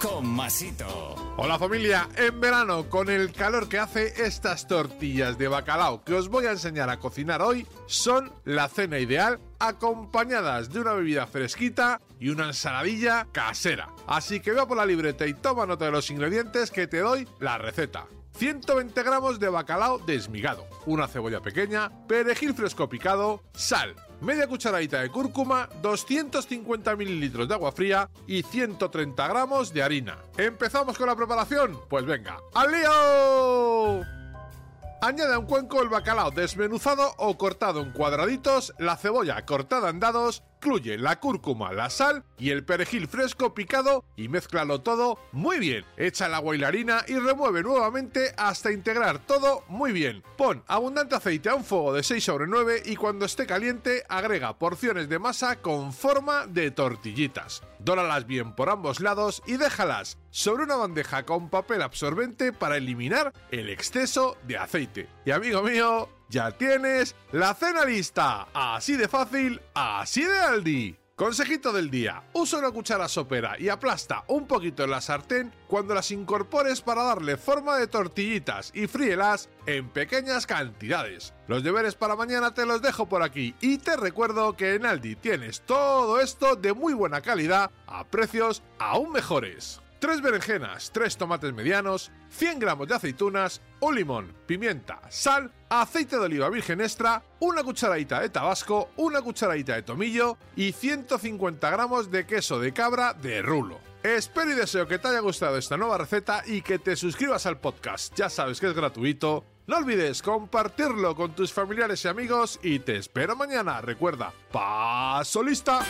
Con Masito. Hola familia, en verano con el calor que hace estas tortillas de bacalao que os voy a enseñar a cocinar hoy son la cena ideal acompañadas de una bebida fresquita y una ensaladilla casera. Así que ve por la libreta y toma nota de los ingredientes que te doy la receta. 120 gramos de bacalao desmigado, una cebolla pequeña, perejil fresco picado, sal, media cucharadita de cúrcuma, 250 mililitros de agua fría y 130 gramos de harina. ¿Empezamos con la preparación? Pues venga, ¡al lío! Añade a un cuenco el bacalao desmenuzado o cortado en cuadraditos, la cebolla cortada en dados, incluye la cúrcuma, la sal y el perejil fresco picado y mézclalo todo muy bien. Echa el agua y la harina y remueve nuevamente hasta integrar todo muy bien. Pon abundante aceite a un fuego de 6 sobre 9 y cuando esté caliente agrega porciones de masa con forma de tortillitas. Dóralas bien por ambos lados y déjalas sobre una bandeja con papel absorbente para eliminar el exceso de aceite. Y amigo mío, ya tienes la cena lista. Así de fácil, así de Aldi. Consejito del día, usa una cuchara sopera y aplasta un poquito en la sartén cuando las incorpores para darle forma de tortillitas y fríelas en pequeñas cantidades. Los deberes para mañana te los dejo por aquí y te recuerdo que en Aldi tienes todo esto de muy buena calidad a precios aún mejores. 3 berenjenas, 3 tomates medianos, 100 gramos de aceitunas, un limón, pimienta, sal, aceite de oliva virgen extra, una cucharadita de tabasco, una cucharadita de tomillo y 150 gramos de queso de cabra de rulo. Espero y deseo que te haya gustado esta nueva receta y que te suscribas al podcast, ya sabes que es gratuito. No olvides compartirlo con tus familiares y amigos y te espero mañana, recuerda, paso lista.